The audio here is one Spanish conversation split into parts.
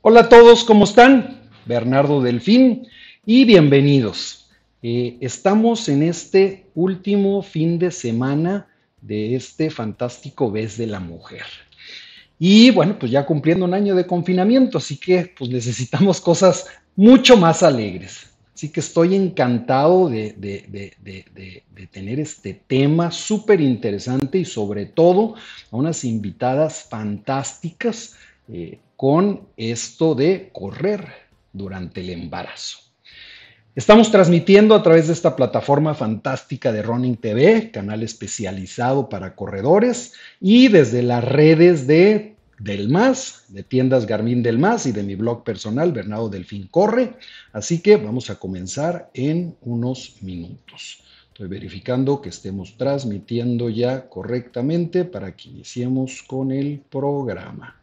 Hola a todos, ¿cómo están? Bernardo Delfín y bienvenidos. Eh, estamos en este último fin de semana de este fantástico Vez de la Mujer. Y bueno, pues ya cumpliendo un año de confinamiento, así que pues necesitamos cosas mucho más alegres. Así que estoy encantado de, tener este tema súper interesante y sobre todo a unas invitadas fantásticas eh, con esto de correr durante el embarazo. Estamos transmitiendo a través de esta plataforma fantástica de Running TV, canal especializado para corredores, y desde las redes de Del Más, de tiendas Garmin Del Más y de mi blog personal, Bernardo Delfín Corre. Así que vamos a comenzar en unos minutos. Estoy verificando que estemos transmitiendo ya correctamente para que iniciemos con el programa.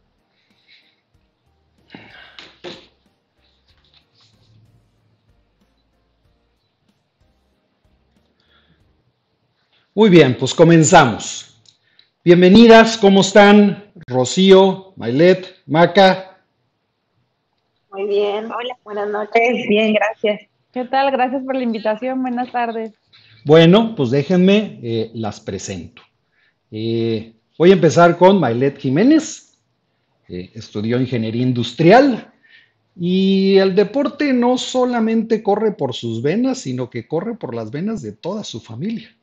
Muy bien, pues comenzamos. Bienvenidas, ¿cómo están? Rocío, Mailet, Maca. Muy bien, hola, buenas noches. Bien, gracias. ¿Qué tal? Gracias por la invitación. Buenas tardes. Bueno, pues déjenme, eh, las presento. Eh, voy a empezar con Mailet Jiménez. Eh, estudió ingeniería industrial y el deporte no solamente corre por sus venas, sino que corre por las venas de toda su familia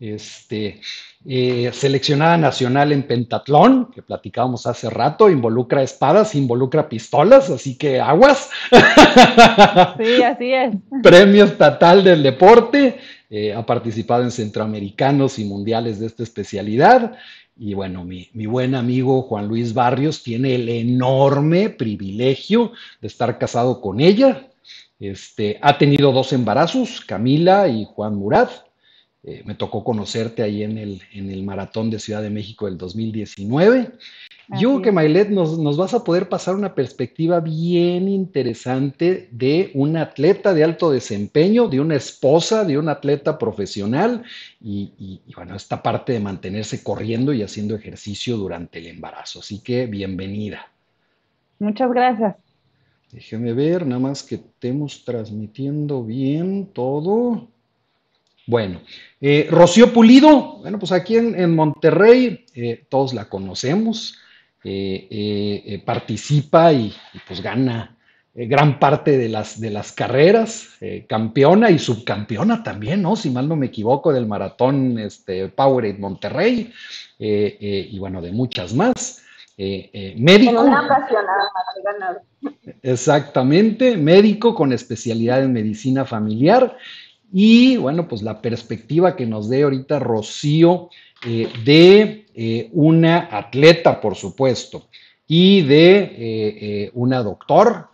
este, eh, seleccionada nacional en pentatlón, que platicábamos hace rato, involucra espadas, involucra pistolas, así que aguas. Sí, así es. Premio estatal del deporte, eh, ha participado en centroamericanos y mundiales de esta especialidad. Y bueno, mi, mi, buen amigo Juan Luis Barrios tiene el enorme privilegio de estar casado con ella. Este, ha tenido dos embarazos, Camila y Juan Murat. Eh, me tocó conocerte ahí en el, en el Maratón de Ciudad de México del 2019. Yo creo que Mailet nos, nos, vas a poder pasar una perspectiva bien interesante de un atleta de alto desempeño, de una esposa, de un atleta profesional y, y, bueno, esta parte de mantenerse corriendo y haciendo ejercicio durante el embarazo. Así que bienvenida. Muchas gracias. Déjeme ver, nada más que estemos transmitiendo bien todo. Bueno, eh, Rocío Pulido, bueno, pues aquí en, Monterrey eh, todos la conocemos, eh, participa y, pues gana gran parte de las, de las carreras, campeona y subcampeona también, ¿no? Si mal no me equivoco, del maratón este, Powerade Monterrey y bueno, de muchas más. médico. Exactamente, médico con especialidad en medicina familiar y bueno, pues la perspectiva que nos dé ahorita Rocío eh, de eh, una atleta, por supuesto, y de eh, una doctor,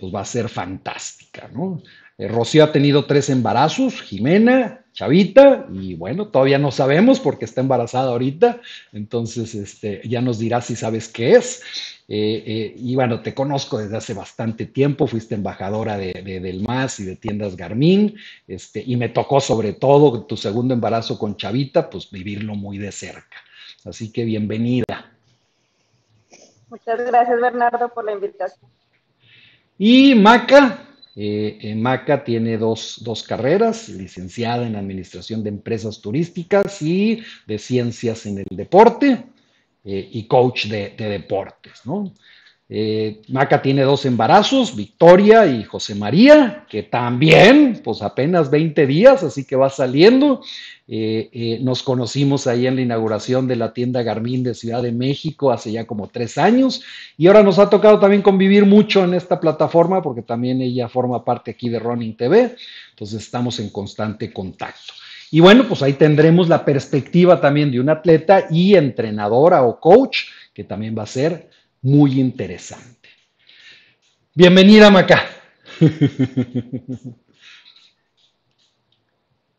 pues va a ser fantástica, ¿no? Rocío ha tenido tres embarazos, Jimena, Chavita, y bueno, todavía no sabemos porque está embarazada ahorita, entonces este, ya nos dirá si sabes qué es. Eh, eh, y bueno, te conozco desde hace bastante tiempo, fuiste embajadora de, del MAS y de tiendas Garmin, este, y me tocó sobre todo tu segundo embarazo con Chavita, pues vivirlo muy de cerca. Así que bienvenida. Muchas gracias, Bernardo, por la invitación. Y Maca, eh, Maca tiene dos, dos, carreras, licenciada en Administración de Empresas Turísticas y de Ciencias en el Deporte. Eh, y coach de, deportes, ¿no? Eh, Maca tiene dos embarazos, Victoria y José María, que también, pues apenas 20 días, así que va saliendo. Eh, nos conocimos ahí en la inauguración de la tienda Garmin de Ciudad de México hace ya como tres años y ahora nos ha tocado también convivir mucho en esta plataforma porque también ella forma parte aquí de Running TV, entonces estamos en constante contacto. Y bueno, pues ahí tendremos la perspectiva también de un atleta y entrenadora o coach, que también va a ser muy interesante. Bienvenida, Maca.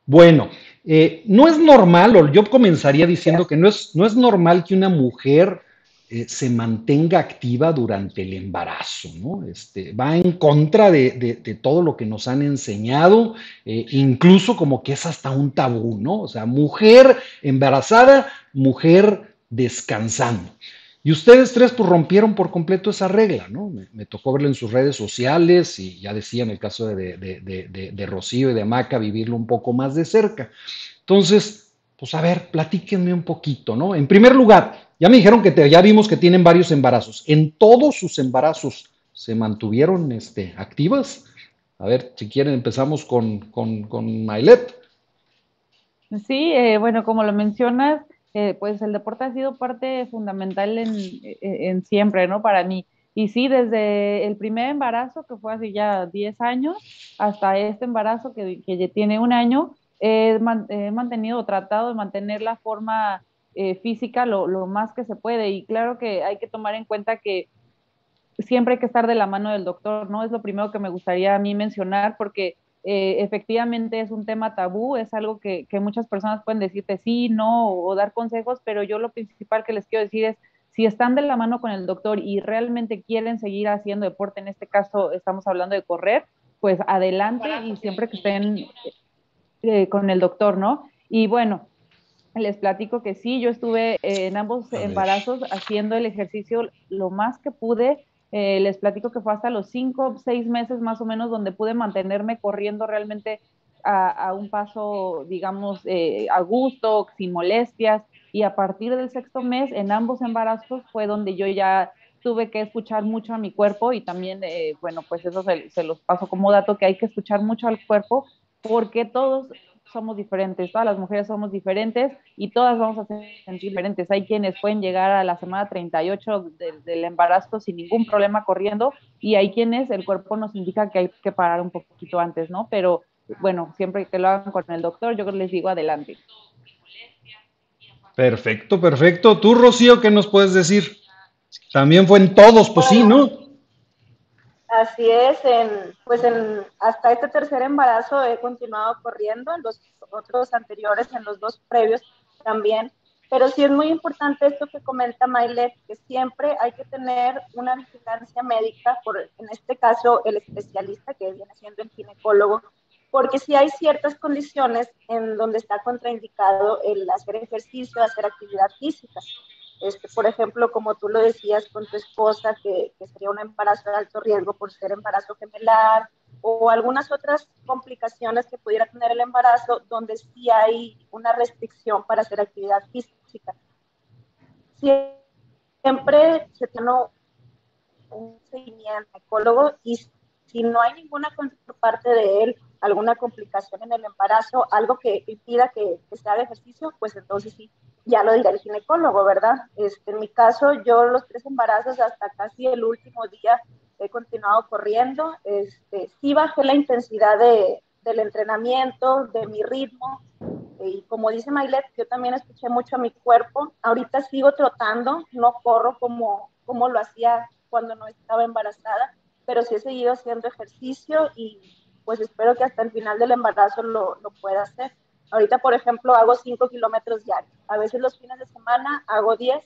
bueno, eh, no es normal, o yo comenzaría diciendo que no es, no es normal que una mujer eh, se mantenga activa durante el embarazo, ¿no? Este, va en contra de, todo lo que nos han enseñado, eh, incluso como que es hasta un tabú, ¿no? O sea, mujer embarazada, mujer descansando. Y ustedes tres pues rompieron por completo esa regla, ¿no? Me, tocó verlo en sus redes sociales y ya decía en el caso de, de, Rocío y de Maca vivirlo un poco más de cerca. Entonces, pues a ver, platíquenme un poquito, ¿no? En primer lugar, ya me dijeron que ya vimos que tienen varios embarazos. ¿En todos sus embarazos se mantuvieron este, activas? A ver, si quieren empezamos con, con, con Mailet. Sí, eh, bueno, como lo mencionas, eh, pues el deporte ha sido parte fundamental en, siempre, ¿no? Para mí. Y sí, desde el primer embarazo, que fue hace ya 10 años, hasta este embarazo que, que ya tiene un año, he, mantenido, tratado de mantener la forma eh, física lo, lo, más que se puede. Y claro que hay que tomar en cuenta que siempre hay que estar de la mano del doctor, ¿no? Es lo primero que me gustaría a mí mencionar, porque eh, efectivamente es un tema tabú, es algo que, muchas personas pueden decirte sí, no, o, dar consejos, pero yo lo principal que les quiero decir es, si están de la mano con el doctor y realmente quieren seguir haciendo deporte, en este caso estamos hablando de correr, pues adelante y siempre que estén eh, con el doctor, ¿no? Y bueno, les platico que sí, yo estuve en ambos embarazos haciendo el ejercicio lo más que pude, eh, les platico que fue hasta los cinco, seis meses más o menos donde pude mantenerme corriendo realmente a, un paso, digamos, eh, a gusto, sin molestias. Y a partir del sexto mes, en ambos embarazos, fue donde yo ya tuve que escuchar mucho a mi cuerpo y también, eh, bueno, pues eso se, se, los paso como dato, que hay que escuchar mucho al cuerpo porque todos somos diferentes, todas las mujeres somos diferentes y todas vamos a sentir diferentes. Hay quienes pueden llegar a la semana 38 del embarazo sin ningún problema corriendo y hay quienes el cuerpo nos indica que hay que parar un poquito antes, ¿no? Pero bueno, siempre que lo hagan con el doctor, yo les digo adelante. Perfecto, perfecto. Tú, Rocío, ¿qué nos puedes decir? También fue en todos, pues sí, ¿no? Así es, en, pues en, hasta este tercer embarazo he continuado corriendo, en los otros anteriores, en los dos previos también, pero sí es muy importante esto que comenta Mailet, que siempre hay que tener una vigilancia médica, por, en este caso el especialista que viene siendo el ginecólogo, porque si hay ciertas condiciones en donde está contraindicado el hacer ejercicio, hacer actividad física. Este, por ejemplo, como tú lo decías con tu esposa, que, sería un embarazo de alto riesgo por ser embarazo gemelar, o algunas otras complicaciones que pudiera tener el embarazo, donde sí hay una restricción para hacer actividad física. Siempre se tiene un seguimiento ecólogo y si no hay ninguna parte de él, alguna complicación en el embarazo, algo que impida que, que se ejercicio, pues entonces sí ya lo dirá el ginecólogo, ¿verdad? Este, en mi caso, yo los tres embarazos hasta casi el último día he continuado corriendo. Este, sí bajé la intensidad de, del entrenamiento, de mi ritmo. Y como dice Mailet, yo también escuché mucho a mi cuerpo. Ahorita sigo trotando, no corro como, como lo hacía cuando no estaba embarazada, pero sí he seguido haciendo ejercicio y pues espero que hasta el final del embarazo lo, lo pueda hacer. Ahorita, por ejemplo, hago 5 kilómetros diarios. A veces los fines de semana hago 10,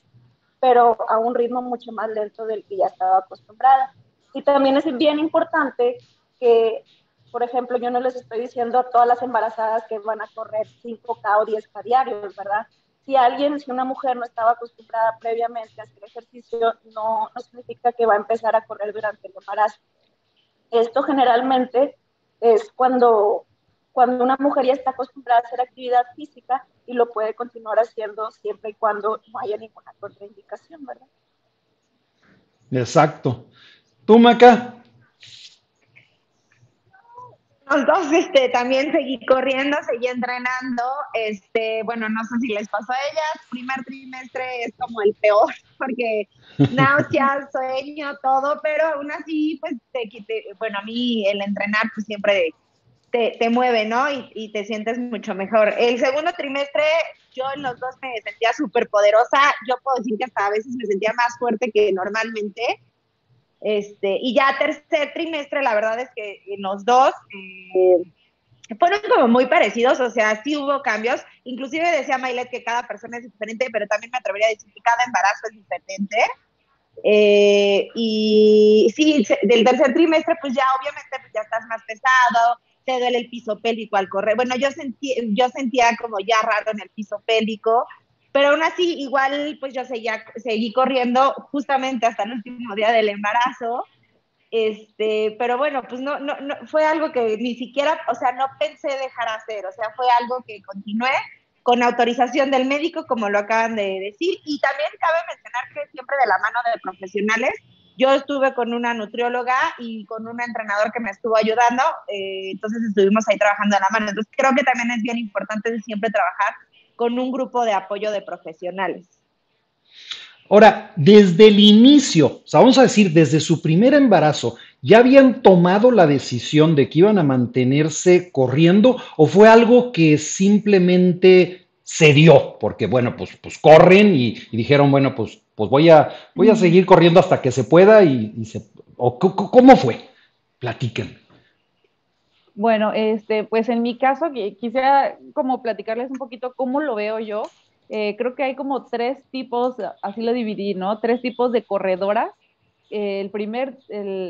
pero a un ritmo mucho más lento del que ya estaba acostumbrada. Y también es bien importante que, por ejemplo, yo no les estoy diciendo a todas las embarazadas que van a correr 5K o 10K diarios, ¿verdad? Si alguien, si una mujer no estaba acostumbrada previamente a hacer ejercicio, no, no significa que va a empezar a correr durante el embarazo. Esto generalmente es cuando cuando una mujer ya está acostumbrada a hacer actividad física y lo puede continuar haciendo siempre y cuando no haya ninguna contraindicación, ¿verdad? Exacto. ¿Tú, Maca? Los dos, este, también seguí corriendo, seguí entrenando, este, bueno, no sé si les pasó a ellas, primer trimestre es como el peor, porque náuseas, sueño, todo, pero aún así, pues, te, te, bueno, a mí el entrenar, pues siempre te, mueve, ¿no? Y, te sientes mucho mejor. El segundo trimestre, yo en los dos me sentía súper poderosa. Yo puedo decir que hasta a veces me sentía más fuerte que normalmente. Este, y ya tercer trimestre, la verdad es que en los dos eh, fueron como muy parecidos, o sea, sí hubo cambios. Inclusive decía Mailet que cada persona es diferente, pero también me atrevería a decir que cada embarazo es diferente. Eh, y sí, del tercer trimestre, pues ya obviamente pues ya estás más pesado, te duele el piso pélvico al correr. Bueno, yo, sentí, yo sentía como ya raro en el piso pélvico, pero aún así, igual, pues yo seguía, seguí corriendo justamente hasta el último día del embarazo. Este, pero bueno, pues no, no, no, fue algo que ni siquiera, o sea, no pensé dejar hacer, o sea, fue algo que continué con autorización del médico, como lo acaban de decir, y también cabe mencionar que siempre de la mano de profesionales, yo estuve con una nutrióloga y con un entrenador que me estuvo ayudando, eh, entonces estuvimos ahí trabajando de la mano, entonces creo que también es bien importante siempre trabajar con un grupo de apoyo de profesionales. Ahora, desde el inicio, o sea, vamos a decir, desde su primer embarazo, ¿ya habían tomado la decisión de que iban a mantenerse corriendo o fue algo que simplemente se dio? Porque, bueno, pues, pues corren y, dijeron, bueno, pues, pues voy, a, voy a seguir corriendo hasta que se pueda y, se... O, ¿Cómo fue? Platíquenme. Bueno, este, pues en mi caso quisiera como platicarles un poquito cómo lo veo yo. Eh, creo que hay como tres tipos, así lo dividí, ¿no? Tres tipos de corredoras. el primer,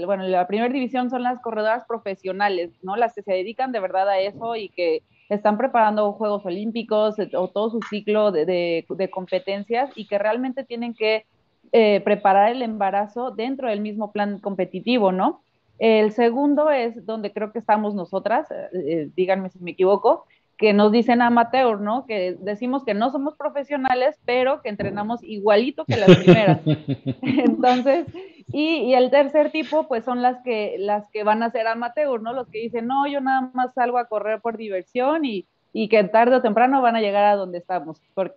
bueno, la primera división son las corredoras profesionales, ¿no? Las que se dedican de verdad a eso y que están preparando Juegos Olímpicos o todo su ciclo de, competencias y que realmente tienen que eh, preparar el embarazo dentro del mismo plan competitivo, ¿no? El segundo es donde creo que estamos nosotras, eh, eh, díganme si me equivoco, que nos dicen amateur, ¿no? Que decimos que no somos profesionales, pero que entrenamos igualito que las primeras. Entonces, y, el tercer tipo, pues son las que, las que van a ser amateur, ¿no? Los que dicen, no, yo nada más salgo a correr por diversión y, que tarde o temprano van a llegar a donde estamos, porque,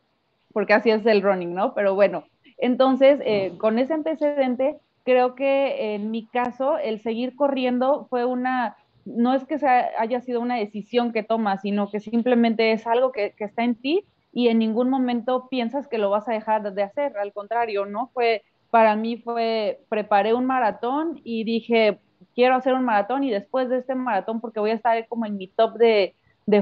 porque así es el running, ¿no? Pero bueno, entonces, eh, con ese antecedente, creo que en mi caso el seguir corriendo fue una, no es que haya sido una decisión que tomas, sino que simplemente es algo que, está en ti y en ningún momento piensas que lo vas a dejar de hacer, al contrario, ¿no? Fue, para mí fue, preparé un maratón y dije, quiero hacer un maratón y después de este maratón, porque voy a estar como en mi top de,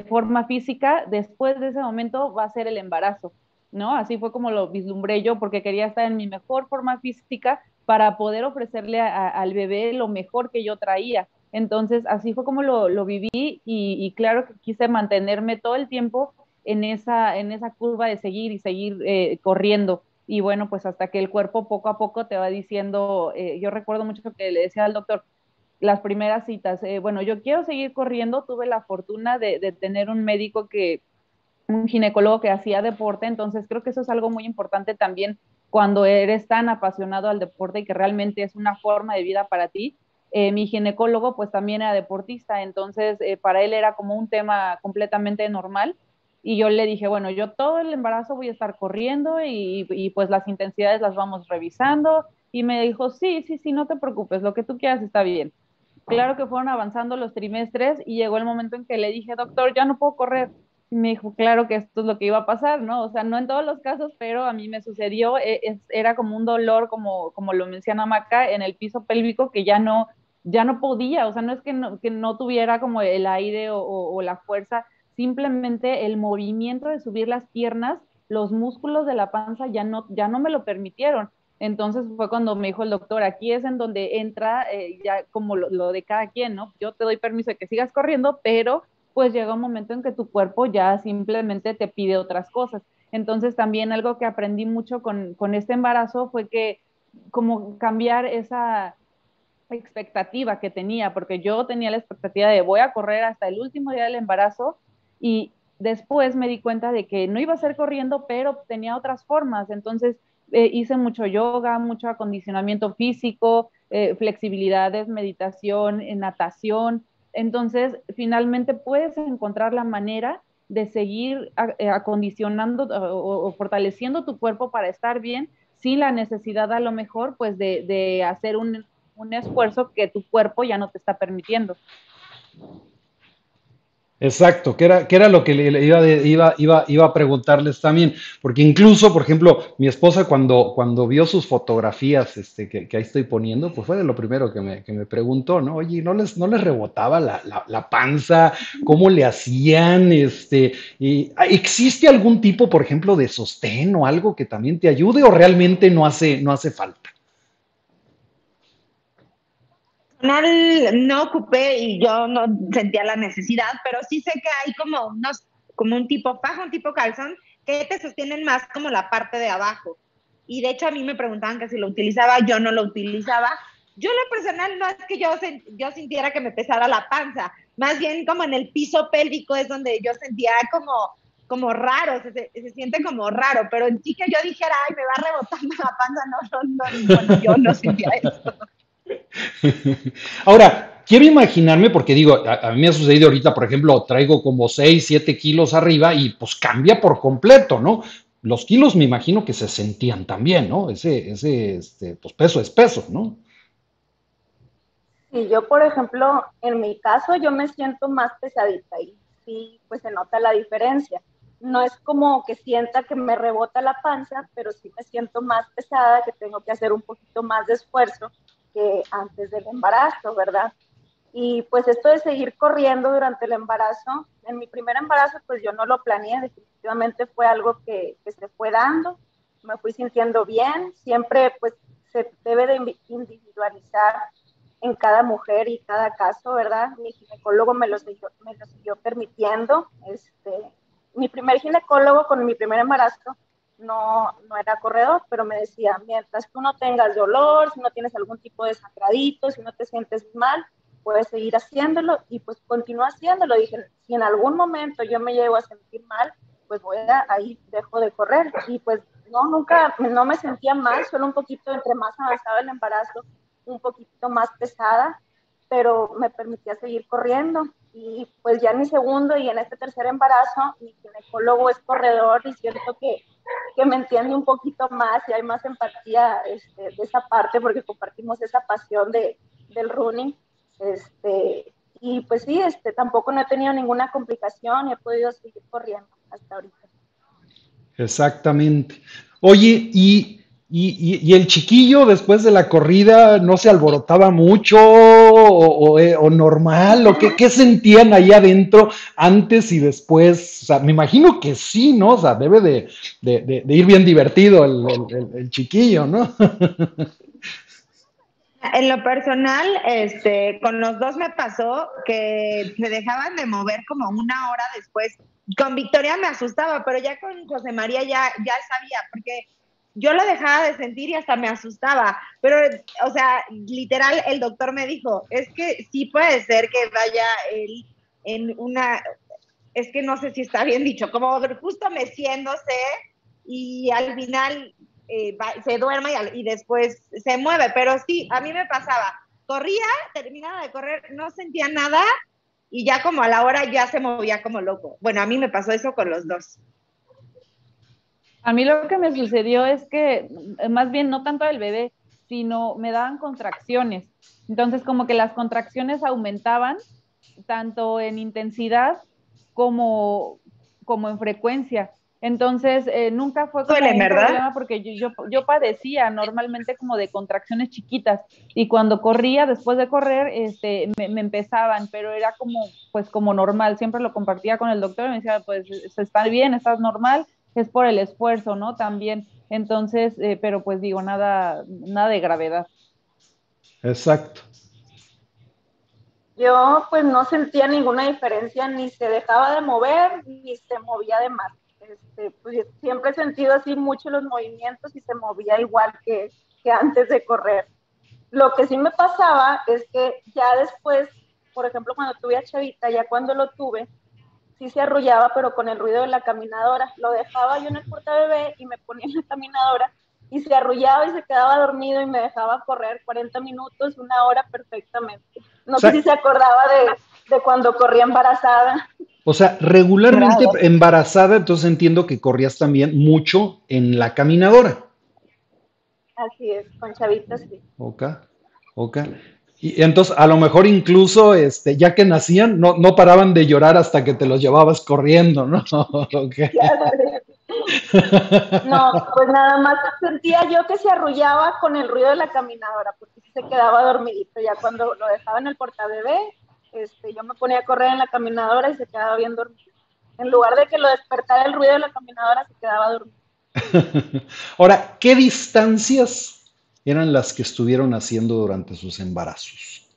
forma física, después de ese momento va a ser el embarazo, ¿no? Así fue como lo vislumbré yo, porque quería estar en mi mejor forma física para poder ofrecerle al bebé lo mejor que yo traía. Entonces, así fue como lo, viví y, claro que quise mantenerme todo el tiempo en esa, en esa curva de seguir y seguir eh, corriendo. Y bueno, pues hasta que el cuerpo poco a poco te va diciendo, eh, yo recuerdo mucho que le decía al doctor, las primeras citas, eh, bueno, yo quiero seguir corriendo, tuve la fortuna de, de tener un médico que, un ginecólogo que hacía deporte, entonces creo que eso es algo muy importante también cuando eres tan apasionado al deporte y que realmente es una forma de vida para ti. Eh, mi ginecólogo pues también era deportista, entonces eh, para él era como un tema completamente normal. Y yo le dije, bueno, yo todo el embarazo voy a estar corriendo y, y, pues las intensidades las vamos revisando. Y me dijo, sí, sí, sí, no te preocupes, lo que tú quieras está bien. Claro que fueron avanzando los trimestres y llegó el momento en que le dije, doctor, ya no puedo correr me dijo, claro que esto es lo que iba a pasar, ¿no? O sea, no en todos los casos, pero a mí me sucedió, e, era como un dolor, como, como lo menciona Maca, en el piso pélvico que ya no, ya no podía, o sea, no es que no, que no tuviera como el aire o, la fuerza, simplemente el movimiento de subir las piernas, los músculos de la panza ya no, ya no me lo permitieron. Entonces fue cuando me dijo el doctor, aquí es en donde entra eh, ya como lo, lo, de cada quien, ¿no? Yo te doy permiso de que sigas corriendo, pero pues llega un momento en que tu cuerpo ya simplemente te pide otras cosas. Entonces también algo que aprendí mucho con, este embarazo fue que como cambiar esa expectativa que tenía, porque yo tenía la expectativa de voy a correr hasta el último día del embarazo y después me di cuenta de que no iba a ser corriendo, pero tenía otras formas. Entonces eh, hice mucho yoga, mucho acondicionamiento físico, eh, flexibilidades, meditación, eh, natación, entonces, finalmente puedes encontrar la manera de seguir eh, acondicionando o, fortaleciendo tu cuerpo para estar bien sin la necesidad a lo mejor pues de, hacer un, un esfuerzo que tu cuerpo ya no te está permitiendo. Exacto, que era, que era lo que le iba, iba, iba, iba a preguntarles también, porque incluso, por ejemplo, mi esposa cuando, cuando vio sus fotografías este, que, ahí estoy poniendo, pues fue de lo primero que me, que me preguntó, ¿no? Oye, ¿no les, no les rebotaba la, la, panza? ¿Cómo le hacían? Este, y, ¿Existe algún tipo, por ejemplo, de sostén o algo que también te ayude o realmente no hace, no hace falta? No ocupé y yo no sentía la necesidad, pero sí sé que hay como unos, como un tipo faja, un tipo calzón, que te sostienen más como la parte de abajo. Y de hecho a mí me preguntaban que si lo utilizaba, yo no lo utilizaba. Yo lo personal no es que yo, yo sintiera que me pesara la panza, más bien como en el piso pélvico es donde yo sentía como, como raro, se, siente como raro, pero en sí que yo dijera, ay, me va rebotando la panza, no, no, no, yo no sentía eso. Ahora, quiero imaginarme, porque digo, a, mí me ha sucedido ahorita, por ejemplo, traigo como 6, 7 kilos arriba y pues cambia por completo, ¿no? Los kilos me imagino que se sentían también, ¿no? Ese, ese este, pues peso es peso, ¿no? Sí, yo, por ejemplo, en mi caso, yo me siento más pesadita y sí, pues se nota la diferencia. No es como que sienta que me rebota la panza, pero sí me siento más pesada, que tengo que hacer un poquito más de esfuerzo que antes del embarazo, ¿verdad? Y pues esto de seguir corriendo durante el embarazo, en mi primer embarazo pues yo no lo planeé, definitivamente fue algo que, que se fue dando, me fui sintiendo bien, siempre pues se debe de individualizar en cada mujer y cada caso, ¿verdad? Mi ginecólogo me lo siguió, me lo siguió permitiendo, este, mi primer ginecólogo con mi primer embarazo no, no era corredor, pero me decía, mientras tú no tengas dolor, si no tienes algún tipo de sacradito, si no te sientes mal, puedes seguir haciéndolo y pues continúa haciéndolo. Dije, si en algún momento yo me llego a sentir mal, pues voy ahí dejo de correr. Y pues no, nunca, no me sentía mal, solo un poquito entre más avanzado el embarazo, un poquito más pesada, pero me permitía seguir corriendo. Y pues ya en mi segundo y en este tercer embarazo, mi ginecólogo es corredor y siento que, que me entiende un poquito más y hay más empatía este, de esa parte porque compartimos esa pasión de, del running. Este, y pues sí, este, tampoco no he tenido ninguna complicación y he podido seguir corriendo hasta ahorita. Exactamente. Oye, y y, el chiquillo después de la corrida no se alborotaba mucho o, eh, normal, o qué, sentían ahí adentro antes y después. O sea, me imagino que sí, ¿no? O sea, debe de, ir bien divertido el, chiquillo, ¿no? En lo personal, este, con los dos me pasó que se dejaban de mover como una hora después. Con Victoria me asustaba, pero ya con José María ya, ya sabía, porque yo lo dejaba de sentir y hasta me asustaba, pero, o sea, literal, el doctor me dijo, es que sí puede ser que vaya él en una, es que no sé si está bien dicho, como justo meciéndose y al final eh, se duerma y, y, después se mueve, pero sí, a mí me pasaba, corría, terminaba de correr, no sentía nada y ya como a la hora ya se movía como loco. Bueno, a mí me pasó eso con los dos. A mí lo que me sucedió es que, más bien no tanto el bebé, sino me daban contracciones. Entonces, como que las contracciones aumentaban tanto en intensidad como, como en frecuencia. Entonces, eh, nunca fue como un problema porque yo, yo, padecía normalmente como de contracciones chiquitas y cuando corría, después de correr, este, me, me, empezaban, pero era como, pues como normal. Siempre lo compartía con el doctor y me decía, pues está bien, estás normal, es por el esfuerzo, ¿no? También. Entonces, eh, pero pues digo, nada, nada de gravedad. Exacto. Yo pues no sentía ninguna diferencia, ni se dejaba de mover, ni se movía de más. Este, pues, siempre he sentido así mucho los movimientos y se movía igual que, que antes de correr. Lo que sí me pasaba es que ya después, por ejemplo, cuando tuve a Chavita, ya cuando lo tuve, sí se arrullaba, pero con el ruido de la caminadora. Lo dejaba yo en el bebé y me ponía en la caminadora y se arrullaba y se quedaba dormido y me dejaba correr 40 minutos, una hora perfectamente. No sé si se acordaba de, de, cuando corría embarazada. O sea, regularmente embarazada, entonces entiendo que corrías también mucho en la caminadora. Así es, con chavitas sí. Ok, ok. Y entonces, a lo mejor incluso, este, ya que nacían, no, no paraban de llorar hasta que te los llevabas corriendo, ¿no? No, pues nada más sentía yo que se arrullaba con el ruido de la caminadora, porque se quedaba dormidito. Ya cuando lo dejaba en el portabebé, este, yo me ponía a correr en la caminadora y se quedaba bien dormido. En lugar de que lo despertara el ruido de la caminadora, se quedaba dormido. Ahora, ¿qué distancias eran las que estuvieron haciendo durante sus embarazos.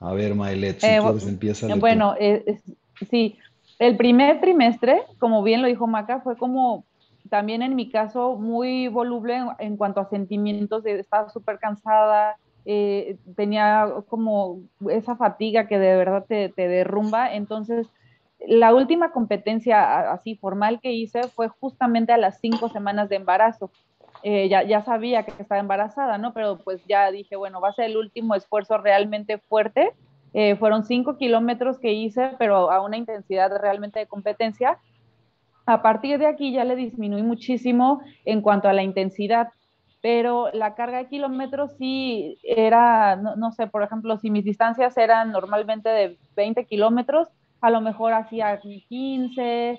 A ver, Maelet, si eh, empieza. Bueno, eh, sí, El primer trimestre, como bien lo dijo Maca, fue como también en mi caso muy voluble en, cuanto a sentimientos, de, estaba súper cansada, eh, tenía como esa fatiga que de verdad te, te, derrumba. Entonces, la última competencia así formal que hice fue justamente a las cinco semanas de embarazo. Eh, ya, sabía que estaba embarazada, ¿no? Pero pues ya dije, bueno, va a ser el último esfuerzo realmente fuerte. Eh, fueron cinco kilómetros que hice, pero a una intensidad realmente de competencia. A partir de aquí ya le disminuí muchísimo en cuanto a la intensidad, pero la carga de kilómetros sí era, no sé, por ejemplo, si mis distancias eran normalmente de 20 kilómetros, a lo mejor hacía 15,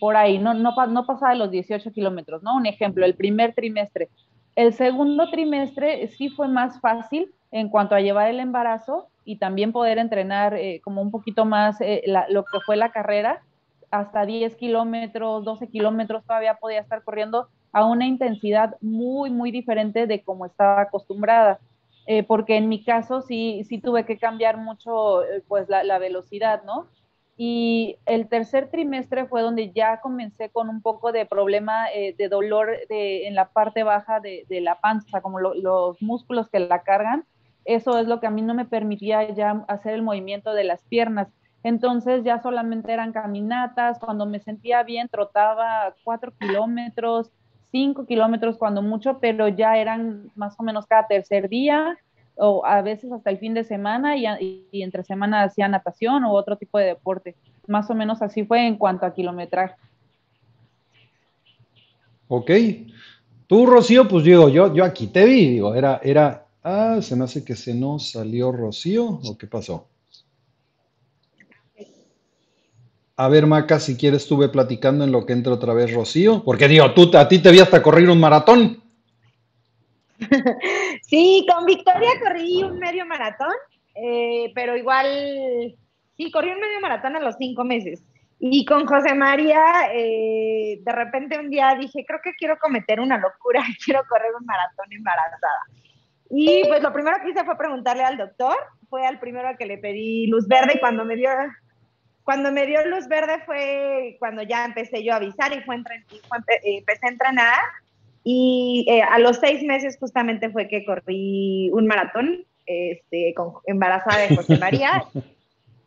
por ahí, no, no, no pasaba de los 18 kilómetros, ¿no? Un ejemplo, el primer trimestre. El segundo trimestre sí fue más fácil en cuanto a llevar el embarazo y también poder entrenar eh, como un poquito más eh, lo que fue la carrera, hasta 10 kilómetros, 12 kilómetros todavía podía estar corriendo a una intensidad muy, muy diferente de como estaba acostumbrada. Eh, porque en mi caso sí, sí tuve que cambiar mucho pues la, la velocidad, ¿no? Y el tercer trimestre fue donde ya comencé con un poco de problema eh, de dolor en la parte baja de, de la panza, como los músculos que la cargan. Eso es lo que a mí no me permitía ya hacer el movimiento de las piernas. Entonces ya solamente eran caminatas. Cuando me sentía bien, trotaba cuatro kilómetros, cinco kilómetros cuando mucho, pero ya eran más o menos cada tercer día o a veces hasta el fin de semana y, entre semana hacía natación o otro tipo de deporte. Más o menos así fue en cuanto a kilometraje. Ok. Tú, Rocío, pues digo, yo, yo aquí te vi, digo, era, era, ah, se me hace que se nos salió Rocío, ¿o qué pasó? A ver, Maca, si quieres, estuve platicando en lo que entra otra vez Rocío, porque digo, tú, a ti te vi hasta correr un maratón. sí, con Victoria corrí un medio maratón, eh, pero igual, sí, corrí un medio maratón a los cinco meses. Y con José María, eh, de repente un día dije, creo que quiero cometer una locura, quiero correr un maratón embarazada. Y pues lo primero que hice fue preguntarle al doctor, fue al primero que le pedí luz verde y cuando me dio, cuando me dio luz verde fue cuando ya empecé yo a avisar y fue, y empecé a entrenar y eh, a los seis meses justamente fue que corrí un maratón, este, con, embarazada de José María.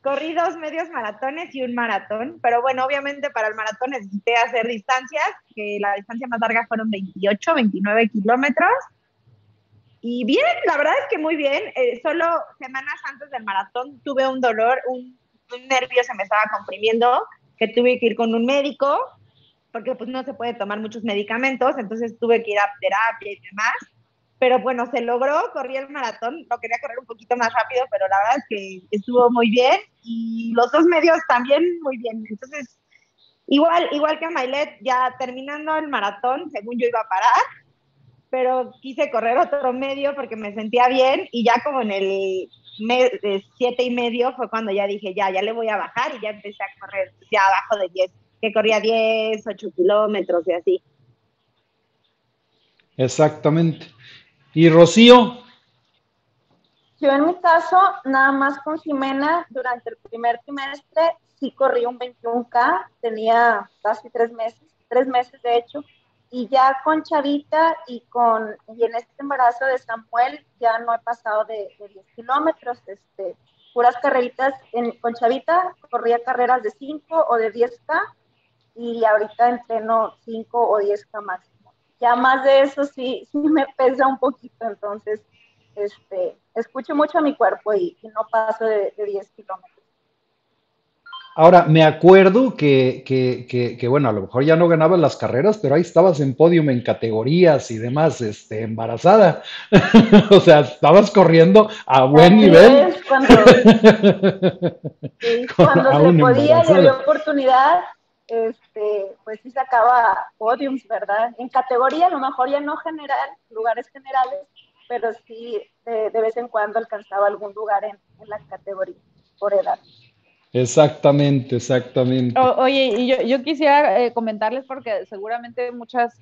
corrí dos medios maratones y un maratón, pero bueno, obviamente para el maratón necesité hacer distancias, que la distancia más larga fueron 28, 29 kilómetros. Y bien, la verdad es que muy bien. Eh, solo semanas antes del maratón tuve un dolor, un, un nervio se me estaba comprimiendo, que tuve que ir con un médico porque pues no se puede tomar muchos medicamentos, entonces tuve que ir a terapia y demás. Pero bueno, se logró, corrí el maratón, lo quería correr un poquito más rápido, pero la verdad es que estuvo muy bien y los dos medios también muy bien. Entonces, igual, igual que Mailet, ya terminando el maratón, según yo iba a parar, pero quise correr otro medio porque me sentía bien y ya como en el mes, siete y medio fue cuando ya dije, ya, ya le voy a bajar y ya empecé a correr ya abajo de 10 que corría 10, 8 kilómetros y así. Exactamente. ¿Y Rocío? Yo en mi caso, nada más con Jimena, durante el primer trimestre sí corrí un 21K, tenía casi tres meses, tres meses de hecho, y ya con Chavita y con y en este embarazo de Samuel ya no he pasado de, 10 kilómetros, este, puras carreritas en, con Chavita, corría carreras de 5 o de 10K y ahorita entreno 5 o 10 máximo. Ya más de eso sí, sí me pesa un poquito, entonces este, escucho mucho a mi cuerpo y, no paso de, 10 kilómetros. Ahora, me acuerdo que, que, que, bueno, a lo mejor ya no ganabas las carreras, pero ahí estabas en podium en categorías y demás, este, embarazada. o sea, estabas corriendo a buen nivel. cuando, cuando se podía y había oportunidad, este, pues sí sacaba podiums, ¿verdad? En categoría, a lo mejor ya no general, lugares generales, pero sí de, vez en cuando alcanzaba algún lugar en, la categoría por edad. Exactamente, exactamente. oye, y yo, yo quisiera eh, comentarles porque seguramente muchas,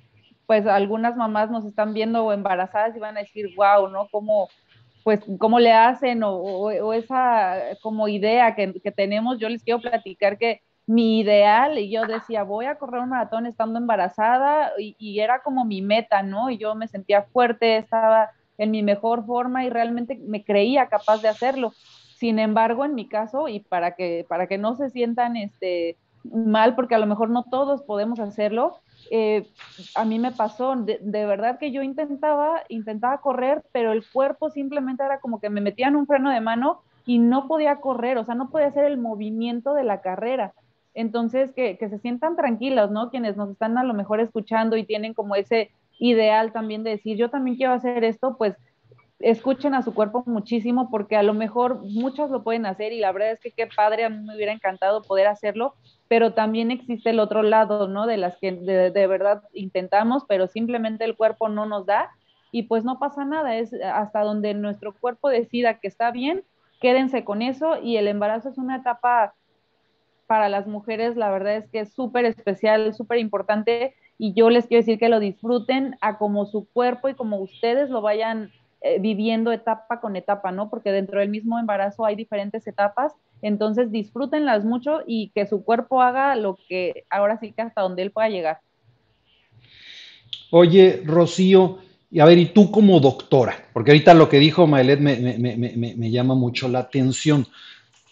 pues algunas mamás nos están viendo embarazadas y van a decir, wow, ¿no? ¿Cómo, pues, cómo le hacen o, esa como idea que, que tenemos? Yo les quiero platicar que mi ideal y yo decía, voy a correr un maratón estando embarazada y, era como mi meta, ¿no? Y yo me sentía fuerte, estaba en mi mejor forma y realmente me creía capaz de hacerlo. Sin embargo, en mi caso, y para que, para que no se sientan este, mal, porque a lo mejor no todos podemos hacerlo, eh, a mí me pasó, de, de, verdad que yo intentaba, intentaba correr, pero el cuerpo simplemente era como que me metían un freno de mano y no podía correr, o sea, no podía hacer el movimiento de la carrera. Entonces, que, que se sientan tranquilos, ¿no? Quienes nos están a lo mejor escuchando y tienen como ese ideal también de decir, yo también quiero hacer esto, pues escuchen a su cuerpo muchísimo porque a lo mejor muchos lo pueden hacer y la verdad es que qué padre, a mí me hubiera encantado poder hacerlo, pero también existe el otro lado, ¿no? De las que de, de verdad intentamos, pero simplemente el cuerpo no nos da y pues no pasa nada, es hasta donde nuestro cuerpo decida que está bien, quédense con eso y el embarazo es una etapa para las mujeres, la verdad es que es súper especial, súper importante y yo les quiero decir que lo disfruten a como su cuerpo y como ustedes lo vayan eh, viviendo etapa con etapa, ¿no? Porque dentro del mismo embarazo hay diferentes etapas, entonces disfrútenlas mucho y que su cuerpo haga lo que ahora sí que hasta donde él pueda llegar. Oye, Rocío, y a ver, y tú como doctora, porque ahorita lo que dijo Maelet me, me, me, me llama mucho la atención.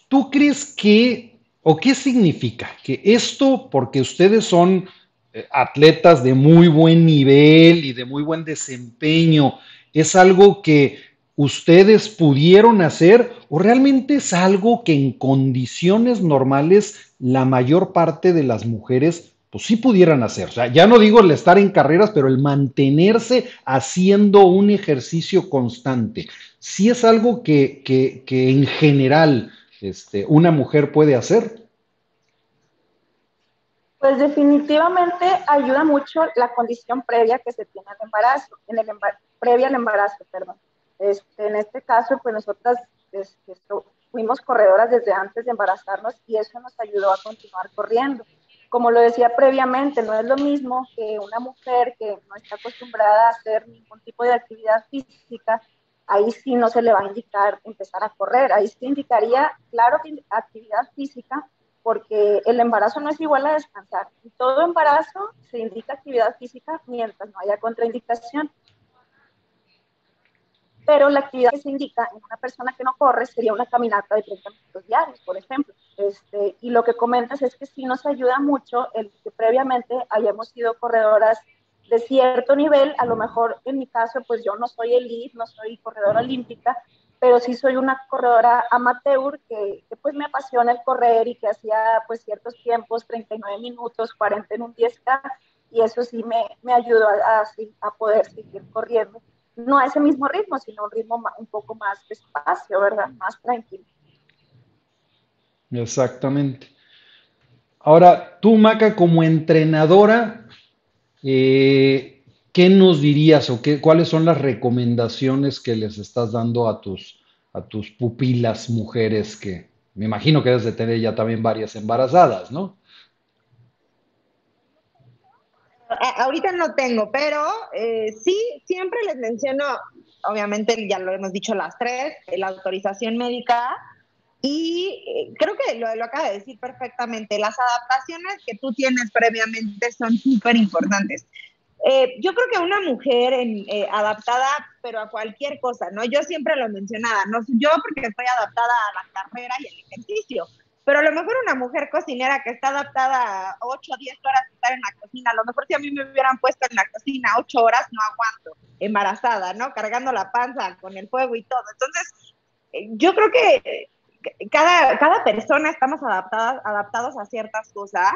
¿Tú crees que, o qué significa que esto, porque ustedes son eh, atletas de muy buen nivel y de muy buen desempeño, ¿es algo que ustedes pudieron hacer o realmente es algo que en condiciones normales la mayor parte de las mujeres pues sí pudieran hacer? O sea, ya no digo el estar en carreras, pero el mantenerse haciendo un ejercicio constante. ¿Sí es algo que, que, que en general este, una mujer puede hacer? Pues definitivamente ayuda mucho la condición previa que se tiene al embarazo, en el previa al embarazo, perdón. Este, en este caso, pues nosotras este, fuimos corredoras desde antes de embarazarnos y eso nos ayudó a continuar corriendo. Como lo decía previamente, no es lo mismo que una mujer que no está acostumbrada a hacer ningún tipo de actividad física, ahí sí no se le va a indicar empezar a correr, ahí sí indicaría, claro, actividad física, porque el embarazo no es igual a descansar. En todo embarazo se indica actividad física mientras no haya contraindicación. Pero la actividad que se indica en una persona que no corre sería una caminata de 30 minutos diarios, por ejemplo. Este, y lo que comentas es que sí nos ayuda mucho el que previamente hayamos sido corredoras de cierto nivel, a lo mejor en mi caso, pues yo no soy elite, no soy corredora olímpica, pero sí soy una corredora amateur que, que, pues me apasiona el correr y que hacía pues ciertos tiempos, 39 minutos, 40 en un 10K, y eso sí me, me ayudó a, a, a, poder seguir corriendo. No a ese mismo ritmo, sino un ritmo un poco más despacio, ¿verdad? Más tranquilo. Exactamente. Ahora, tú, Maca, como entrenadora, eh, ¿qué nos dirías o qué, cuáles son las recomendaciones que les estás dando a tus, a tus pupilas mujeres que me imagino que debes de tener ya también varias embarazadas, ¿no? Ahorita no tengo, pero eh, sí, siempre les menciono, obviamente ya lo hemos dicho las tres, la autorización médica y eh, creo que lo, lo acaba de decir perfectamente, las adaptaciones que tú tienes previamente son súper importantes. Eh, yo creo que una mujer en, eh, adaptada, pero a cualquier cosa, ¿no? Yo siempre lo mencionaba, no yo porque estoy adaptada a la carrera y al ejercicio, pero a lo mejor una mujer cocinera que está adaptada a 8 o 10 horas de estar en la cocina, a lo mejor si a mí me hubieran puesto en la cocina 8 horas, no aguanto, embarazada, ¿no? Cargando la panza con el fuego y todo. Entonces, eh, yo creo que cada, cada persona estamos adaptadas, adaptados a ciertas cosas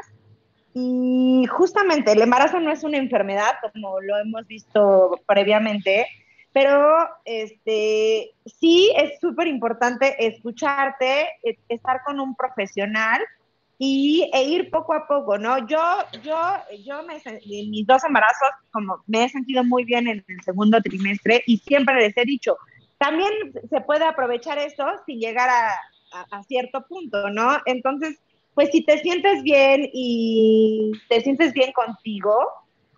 y justamente el embarazo no es una enfermedad, como lo hemos visto previamente, pero este, sí es súper importante escucharte, e, estar con un profesional y, e ir poco a poco, ¿no? Yo, yo, yo me, en mis dos embarazos, como me he sentido muy bien en el segundo trimestre y siempre les he dicho, también se puede aprovechar eso sin llegar a, a, cierto punto, ¿no? Entonces, pues si te sientes bien y te sientes bien contigo,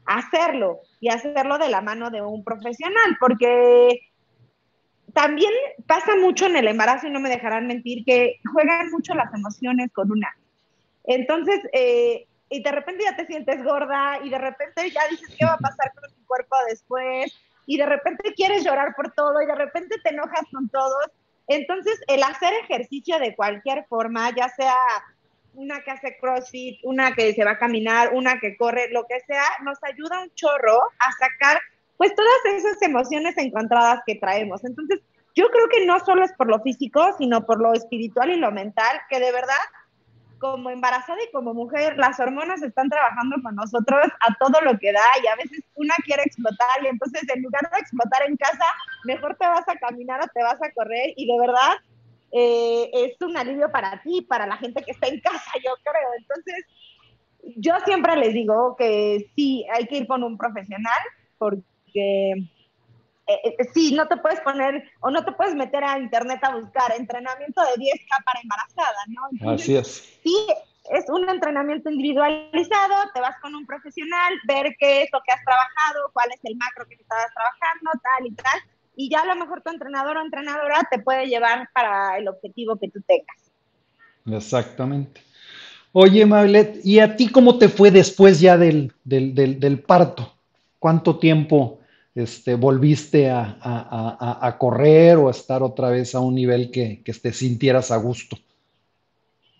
hacerlo y hacerlo de la mano de un profesional, porque también pasa mucho en el embarazo y no me dejarán mentir que juegan mucho las emociones con una. Entonces, eh, y de repente ya te sientes gorda y de repente ya dices qué va a pasar con tu cuerpo después y de repente quieres llorar por todo y de repente te enojas con todos. Entonces, el hacer ejercicio de cualquier forma, ya sea una que hace CrossFit, una que se va a caminar, una que corre, lo que sea, nos ayuda un chorro a sacar pues todas esas emociones encontradas que traemos. Entonces, yo creo que no solo es por lo físico, sino por lo espiritual y lo mental, que de verdad como embarazada y como mujer, las hormonas están trabajando con nosotros a todo lo que da y a veces una quiere explotar y entonces en lugar de explotar en casa, mejor te vas a caminar o te vas a correr y de verdad eh, es un alivio para ti, para la gente que está en casa, yo creo. Entonces, yo siempre les digo que sí, hay que ir con un profesional porque eh, eh, sí, no te puedes poner o no te puedes meter a internet a buscar entrenamiento de 10K para embarazada, ¿no? Así es. Sí, es un entrenamiento individualizado, te vas con un profesional, ver qué es lo que has trabajado, cuál es el macro que estabas trabajando, tal y tal, y ya a lo mejor tu entrenador o entrenadora te puede llevar para el objetivo que tú tengas. Exactamente. Oye, Mablet, ¿y a ti cómo te fue después ya del, del, del, del parto? ¿Cuánto tiempo este, volviste a, correr o a estar otra vez a un nivel que, te sintieras a gusto?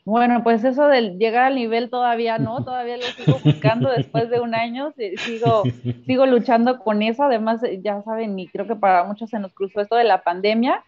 Bueno, pues eso de llegar al nivel todavía no, todavía lo sigo buscando después de un año, sigo, sigo luchando con eso, además ya saben, y creo que para muchos se nos cruzó esto de la pandemia,